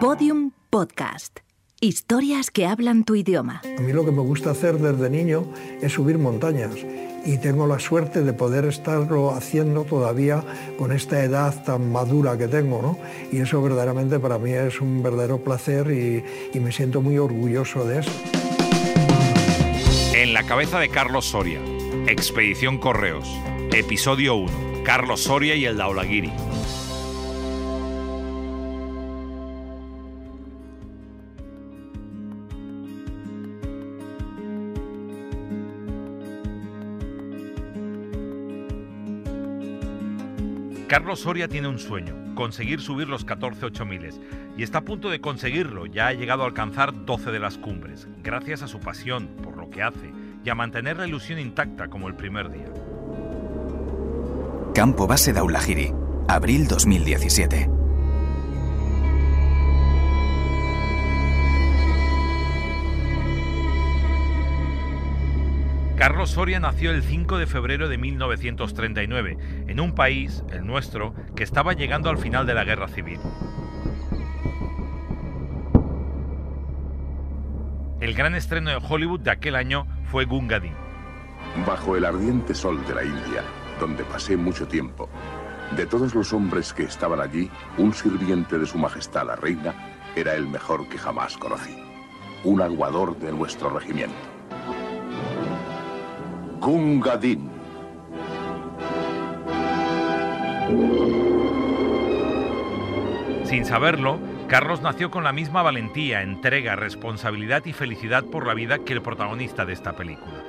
Podium Podcast. Historias que hablan tu idioma. A mí lo que me gusta hacer desde niño es subir montañas y tengo la suerte de poder estarlo haciendo todavía con esta edad tan madura que tengo, ¿no? Y eso verdaderamente para mí es un verdadero placer y, y me siento muy orgulloso de eso. En la cabeza de Carlos Soria, Expedición Correos, episodio 1, Carlos Soria y el Daulagiri. Carlos Soria tiene un sueño, conseguir subir los 14 8000 y está a punto de conseguirlo, ya ha llegado a alcanzar 12 de las cumbres, gracias a su pasión por lo que hace y a mantener la ilusión intacta como el primer día. Campo Base Daulagiri, abril 2017. Carlos Soria nació el 5 de febrero de 1939, en un país, el nuestro, que estaba llegando al final de la guerra civil. El gran estreno de Hollywood de aquel año fue Gungadin. Bajo el ardiente sol de la India, donde pasé mucho tiempo, de todos los hombres que estaban allí, un sirviente de su majestad la reina era el mejor que jamás conocí. Un aguador de nuestro regimiento. Gungadin. Sin saberlo, Carlos nació con la misma valentía, entrega, responsabilidad y felicidad por la vida que el protagonista de esta película.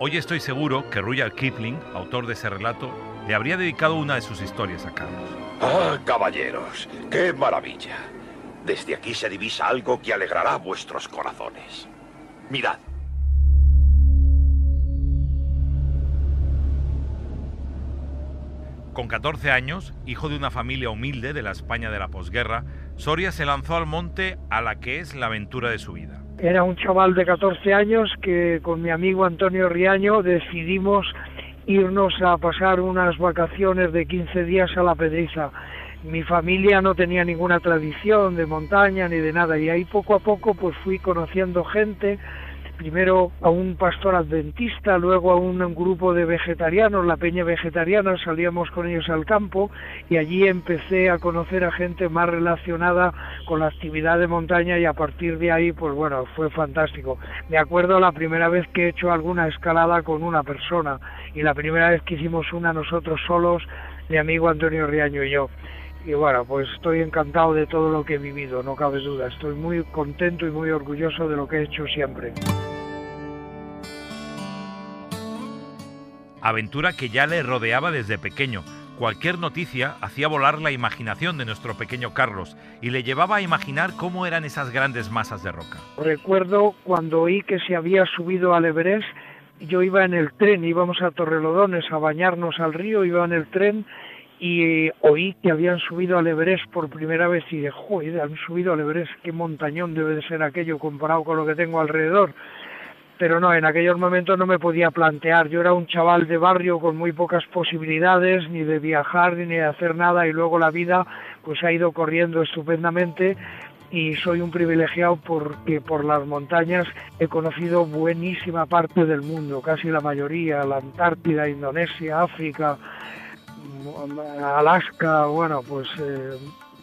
Hoy estoy seguro que Rudyard Kipling, autor de ese relato, le habría dedicado una de sus historias a Carlos. Ah, caballeros, qué maravilla. Desde aquí se divisa algo que alegrará vuestros corazones. Mirad. Con 14 años, hijo de una familia humilde de la España de la posguerra, Soria se lanzó al monte a la que es la aventura de su vida. Era un chaval de 14 años que con mi amigo Antonio Riaño decidimos irnos a pasar unas vacaciones de 15 días a la Pedriza. Mi familia no tenía ninguna tradición de montaña ni de nada y ahí poco a poco pues fui conociendo gente, primero a un pastor adventista, luego a un grupo de vegetarianos, la peña vegetariana, salíamos con ellos al campo y allí empecé a conocer a gente más relacionada con la actividad de montaña y a partir de ahí, pues bueno, fue fantástico. Me acuerdo la primera vez que he hecho alguna escalada con una persona y la primera vez que hicimos una nosotros solos, mi amigo Antonio Riaño y yo y bueno, pues estoy encantado de todo lo que he vivido, no cabe duda. Estoy muy contento y muy orgulloso de lo que he hecho siempre. Aventura que ya le rodeaba desde pequeño. Cualquier noticia hacía volar la imaginación de nuestro pequeño Carlos y le llevaba a imaginar cómo eran esas grandes masas de roca. Recuerdo cuando oí que se había subido al Everest, yo iba en el tren, íbamos a Torrelodones a bañarnos al río, iba en el tren y oí que habían subido al Everest por primera vez y de joder, han subido al Everest, qué montañón debe de ser aquello comparado con lo que tengo alrededor. Pero no, en aquellos momentos no me podía plantear. Yo era un chaval de barrio con muy pocas posibilidades, ni de viajar, ni de hacer nada, y luego la vida pues ha ido corriendo estupendamente y soy un privilegiado porque por las montañas he conocido buenísima parte del mundo, casi la mayoría, la Antártida, Indonesia, África, Alaska, bueno, pues eh,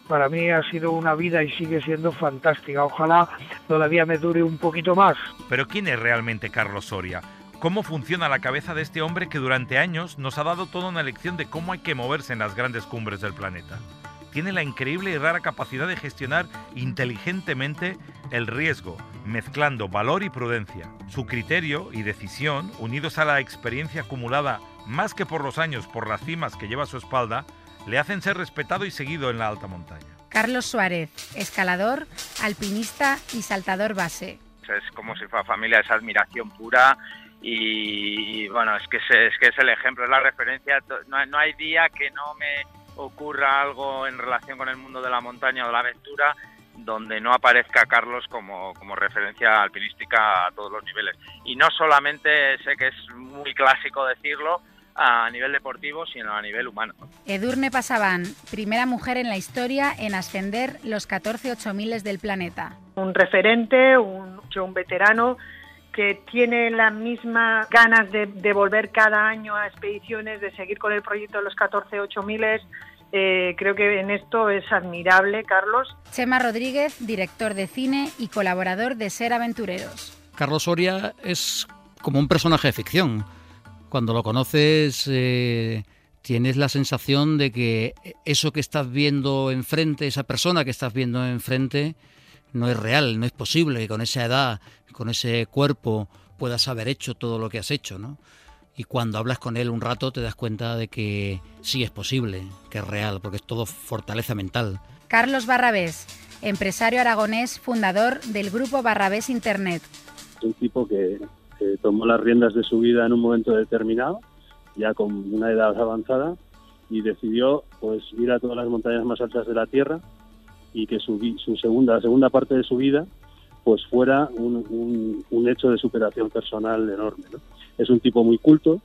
para mí ha sido una vida y sigue siendo fantástica. Ojalá todavía me dure un poquito más. Pero ¿quién es realmente Carlos Soria? ¿Cómo funciona la cabeza de este hombre que durante años nos ha dado toda una lección de cómo hay que moverse en las grandes cumbres del planeta? Tiene la increíble y rara capacidad de gestionar inteligentemente el riesgo, mezclando valor y prudencia. Su criterio y decisión, unidos a la experiencia acumulada más que por los años, por las cimas que lleva a su espalda, le hacen ser respetado y seguido en la alta montaña. Carlos Suárez, escalador, alpinista y saltador base. Es como si fuera familia, es admiración pura y, bueno, es que es, que es el ejemplo, es la referencia. No, no hay día que no me ocurra algo en relación con el mundo de la montaña o de la aventura donde no aparezca Carlos como, como referencia alpinística a todos los niveles. Y no solamente sé que es muy clásico decirlo, a nivel deportivo, sino a nivel humano. Edurne Pasaban, primera mujer en la historia en ascender los 14 8000 del planeta. Un referente, un, un veterano que tiene las mismas ganas de, de, volver cada año a expediciones, de seguir con el proyecto de los 14 8000 eh, creo que en esto es admirable, Carlos. Chema Rodríguez, director de cine y colaborador de Ser Aventureros. Carlos Soria es como un personaje de ficción. Cuando lo conoces eh, tienes la sensación de que eso que estás viendo enfrente, esa persona que estás viendo enfrente, no es real, no es posible que con esa edad, con ese cuerpo, puedas haber hecho todo lo que has hecho, ¿no? y cuando hablas con él un rato te das cuenta de que sí es posible, que es real, porque es todo fortaleza mental. Carlos Barrabés, empresario aragonés, fundador del grupo Barrabés Internet. Un tipo que, tomó las riendas de su vida en un momento determinado, ya con una edad avanzada, y decidió pues ir a todas las montañas más altas de la Tierra y que su, su segunda, segunda parte de su vida pues fuera un, hecho de superación personal enorme. ¿no? es un tipo muy culto,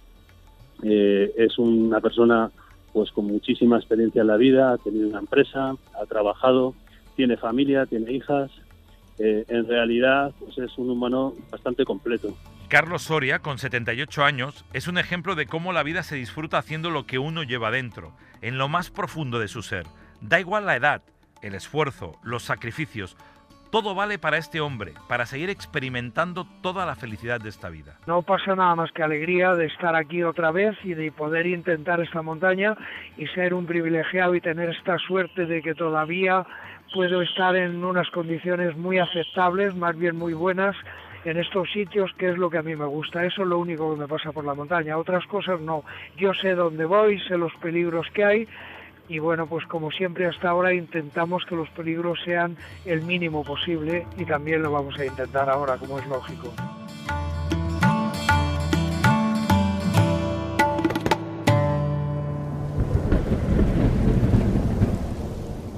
eh, es una persona pues con muchísima experiencia en la vida, ha tenido una empresa, ha trabajado, tiene familia, tiene hijas. Eh, en realidad, pues es un humano bastante completo. Carlos Soria, con 78 años, es un ejemplo de cómo la vida se disfruta haciendo lo que uno lleva dentro, en lo más profundo de su ser. Da igual la edad, el esfuerzo, los sacrificios, todo vale para este hombre, para seguir experimentando toda la felicidad de esta vida. No pasa nada más que alegría de estar aquí otra vez y de poder intentar esta montaña y ser un privilegiado y tener esta suerte de que todavía puedo estar en unas condiciones muy aceptables, más bien muy buenas, en estos sitios, que es lo que a mí me gusta. Eso es lo único que me pasa por la montaña. Otras cosas no. Yo sé dónde voy, sé los peligros que hay y bueno, pues como siempre hasta ahora intentamos que los peligros sean el mínimo posible y también lo vamos a intentar ahora, como es lógico.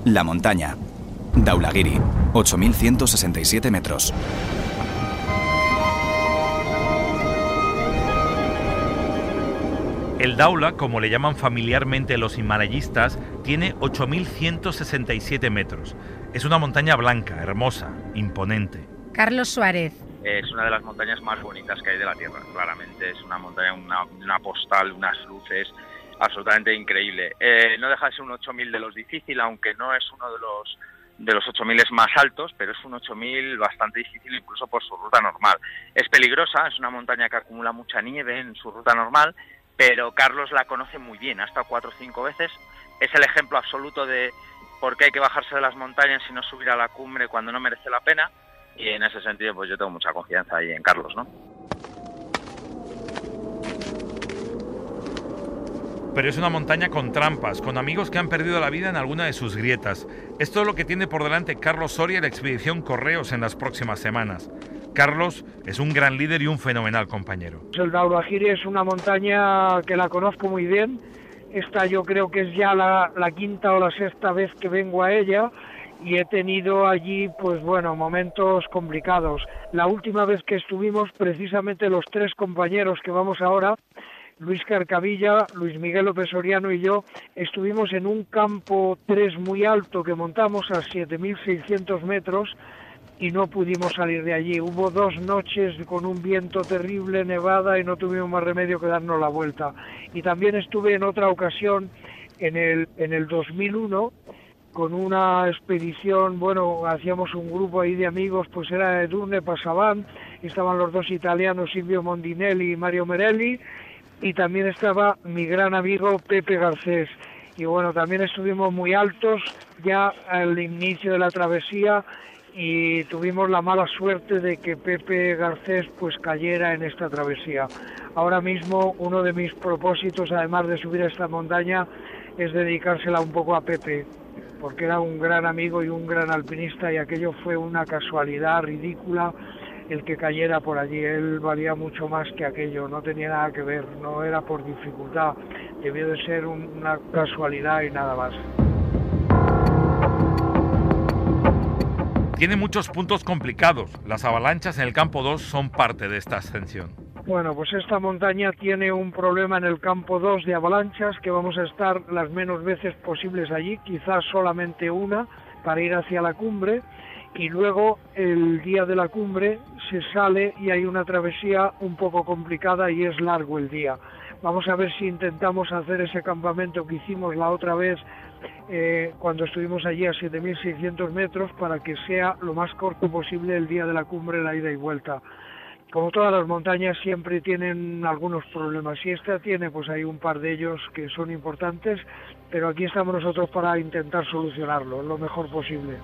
La montaña. Daulagiri, 8.167 metros. El Daula, como le llaman familiarmente los himalayistas, tiene 8.167 metros. Es una montaña blanca, hermosa, imponente. Carlos Suárez. Es una de las montañas más bonitas que hay de la Tierra, claramente. Es una montaña, una, postal, unas luces, absolutamente increíble. Eh, no deja de ser un 8000 de los difícil, aunque no es uno de los de los 8000 más altos, pero es un 8000 bastante difícil incluso por su ruta normal. Es peligrosa, es una montaña que acumula mucha nieve en su ruta normal pero Carlos la conoce muy bien, ha estado cuatro o cinco veces, es el ejemplo absoluto de por qué hay que bajarse de las montañas y no subir a la cumbre cuando no merece la pena, y en ese sentido pues yo tengo mucha confianza ahí en Carlos, ¿no? Pero es una montaña con trampas, con amigos que han perdido la vida en alguna de sus grietas. Esto es lo que tiene por delante Carlos Soria y la expedición Correos en las próximas semanas. Carlos es un gran líder y un fenomenal compañero. El Dauragiri es una montaña que la conozco muy bien. Esta yo creo que es ya la, quinta o la sexta vez que vengo a ella y he tenido allí, pues bueno, momentos complicados. La última vez que estuvimos, precisamente los tres compañeros que vamos ahora, Luis Carcavilla, Luis Miguel López Soriano y yo, estuvimos en un campo 3 muy alto que montamos a 7.600 metros y no pudimos salir de allí. Hubo dos noches con un viento terrible, nevada y no tuvimos más remedio que darnos la vuelta. Y también estuve en otra ocasión en el, en el 2001 con una expedición, bueno, hacíamos un grupo ahí de amigos, pues era Edurne Pasaban, estaban los dos italianos Silvio Mondinelli y Mario Merelli, y también estaba mi gran amigo Pepe Garcés. Y bueno, también estuvimos muy altos ya al inicio de la travesía y tuvimos la mala suerte de que Pepe Garcés pues cayera en esta travesía. Ahora mismo uno de mis propósitos, además de subir a esta montaña, es dedicársela un poco a Pepe, porque era un gran amigo y un gran alpinista y aquello fue una casualidad ridícula el que cayera por allí. Él valía mucho más que aquello, no tenía nada que ver, no era por dificultad, debió de ser una casualidad y nada más. Tiene muchos puntos complicados. Las avalanchas en el campo 2 son parte de esta ascensión. Bueno, pues esta montaña tiene un problema en el campo 2 de avalanchas, que vamos a estar las menos veces posibles allí, quizás solamente una para ir hacia la cumbre, y luego el día de la cumbre se sale y hay una travesía un poco complicada y es largo el día. Vamos a ver si intentamos hacer ese campamento que hicimos la otra vez eh, cuando estuvimos allí a 7.600 metros para que sea lo más corto posible el día de la cumbre, la ida y vuelta como todas las montañas siempre tienen algunos problemas y esta tiene pues hay un par de ellos que son importantes pero aquí estamos nosotros para intentar solucionarlo lo mejor posible.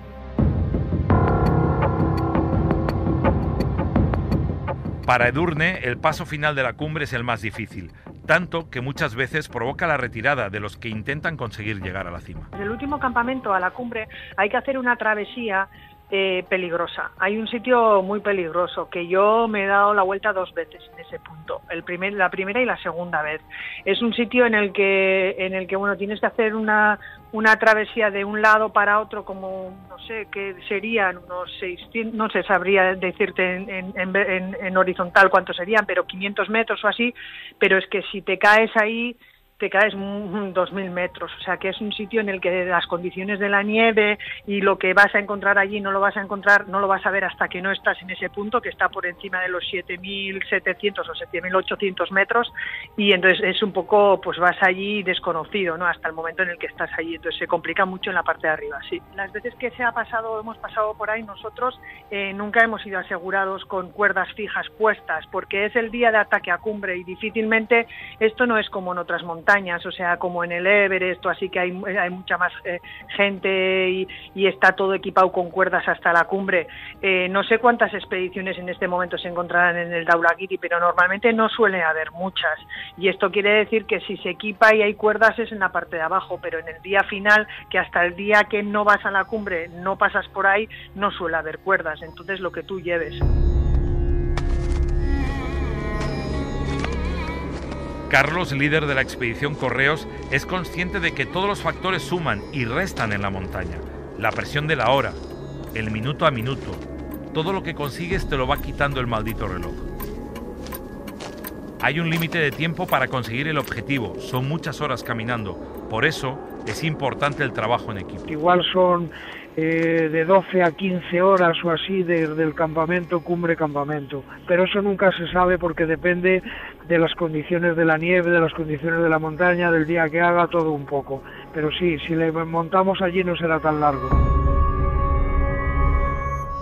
Para Edurne, el paso final de la cumbre es el más difícil, tanto que muchas veces provoca la retirada de los que intentan conseguir llegar a la cima. En el último campamento a la cumbre hay que hacer una travesía eh, peligrosa. Hay un sitio muy peligroso que yo me he dado la vuelta dos veces en ese punto, el primer, la primera y la segunda vez. Es un sitio en el que, en el que bueno, tienes que hacer una, una travesía de un lado para otro, como no sé qué serían unos 600, no sé, sabría decirte en, en, en horizontal cuántos serían, pero 500 metros o así. Pero es que si te caes ahí te caes 2.000 metros. O sea que es un sitio en el que las condiciones de la nieve y lo que vas a encontrar allí no lo vas a encontrar, no lo vas a ver hasta que no estás en ese punto que está por encima de los 7.700 o 7.800 metros y entonces es un poco, pues vas allí desconocido, ¿no? Hasta el momento en el que estás allí. Entonces se complica mucho en la parte de arriba, sí. Las veces que se ha pasado, hemos pasado por ahí, nosotros eh, nunca hemos sido asegurados con cuerdas fijas puestas porque es el día de ataque a cumbre y difícilmente esto no es como en otras montañas o sea, como en el Everest o así que hay, hay mucha más eh, gente y, está todo equipado con cuerdas hasta la cumbre. Eh, no sé cuántas expediciones en este momento se encontrarán en el Daulagiri, pero normalmente no suele haber muchas. Y esto quiere decir que si se equipa y hay cuerdas es en la parte de abajo, pero en el día final, que hasta el día que no vas a la cumbre no pasas por ahí, no suele haber cuerdas. Entonces lo que tú lleves. Carlos, líder de la expedición Correos, es consciente de que todos los factores suman y restan en la montaña. La presión de la hora, el minuto a minuto, todo lo que consigues te lo va quitando el maldito reloj. Hay un límite de tiempo para conseguir el objetivo, son muchas horas caminando, por eso es importante el trabajo en equipo. Igual son eh, de 12 a 15 horas o así desde el campamento, cumbre campamento. Pero eso nunca se sabe porque depende de las condiciones de la nieve, de las condiciones de la montaña, del día que haga, todo un poco. Pero sí, si le montamos allí no será tan largo.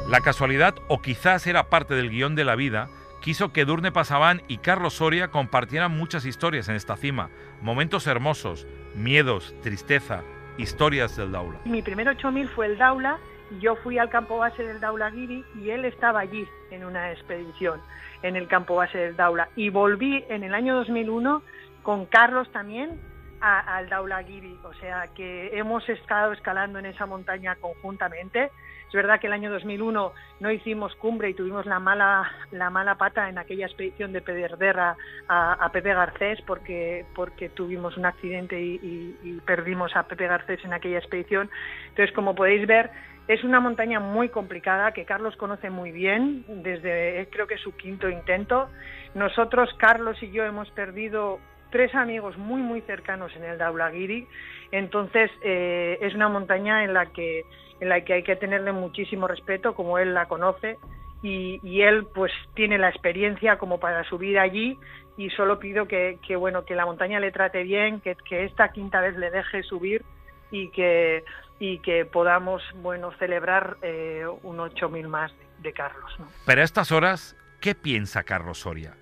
La casualidad, o quizás era parte del guion de la vida, quiso que Durne Pasaban y Carlos Soria compartieran muchas historias en esta cima, momentos hermosos, miedos, tristeza, historias del Daula. Mi primer 8000 fue el Daula, yo fui al campo base del Daula Giri y él estaba allí en una expedición en el campo base del Daula. Y volví en el año 2001 con Carlos también al Daula Giri, o sea que hemos estado escalando en esa montaña conjuntamente. Es verdad que el año 2001 no hicimos cumbre y tuvimos la mala, la mala pata en aquella expedición de Pederderra a, Pepe Garcés porque, porque tuvimos un accidente y, y perdimos a Pepe Garcés en aquella expedición. Entonces, como podéis ver, es una montaña muy complicada que Carlos conoce muy bien desde creo que su quinto intento. Nosotros, Carlos y yo, hemos perdido tres amigos muy muy cercanos en el Daulagiri. Entonces eh, es una montaña en la que en la que hay que tenerle muchísimo respeto, como él la conoce y, él pues tiene la experiencia como para subir allí y solo pido que, bueno que la montaña le trate bien, que, que esta quinta vez le deje subir y que y que podamos bueno celebrar eh, un 8000 más de, Carlos. ¿no? Pero a estas horas, ¿qué piensa Carlos Soria?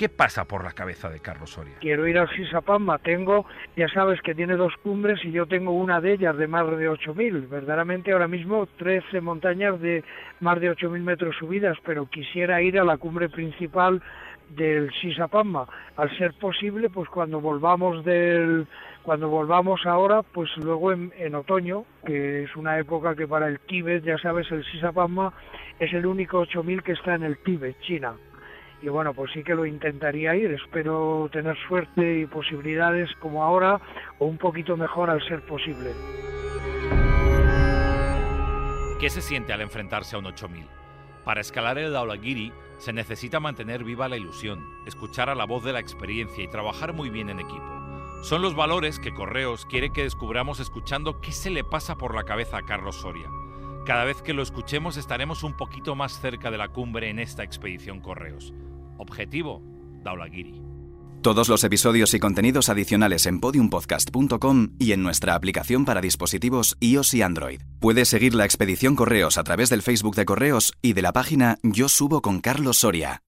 ¿Qué pasa por la cabeza de Carlos Soria? Quiero ir al Sisapamba. Tengo, ya sabes que tiene dos cumbres y yo tengo una de ellas de más de 8.000. Verdaderamente ahora mismo 13 montañas de más de 8.000 metros subidas, pero quisiera ir a la cumbre principal del Sisapamba. Al ser posible, pues cuando volvamos del cuando volvamos ahora, pues luego en, otoño, que es una época que para el Tíbet, ya sabes, el Sisapama es el único 8000 que está en el Tíbet, China. Y bueno, pues sí que lo intentaría ir, espero tener suerte y posibilidades como ahora o un poquito mejor al ser posible. ¿Qué se siente al enfrentarse a un 8000? Para escalar el Daulagiri se necesita mantener viva la ilusión, escuchar a la voz de la experiencia y trabajar muy bien en equipo. Son los valores que Correos quiere que descubramos escuchando qué se le pasa por la cabeza a Carlos Soria. Cada vez que lo escuchemos estaremos un poquito más cerca de la cumbre en esta expedición Correos. Objetivo, Daulagiri. Todos los episodios y contenidos adicionales en podiumpodcast.com y en nuestra aplicación para dispositivos iOS y Android. Puedes seguir la expedición Correos a través del Facebook de Correos y de la página Yo Subo con Carlos Soria.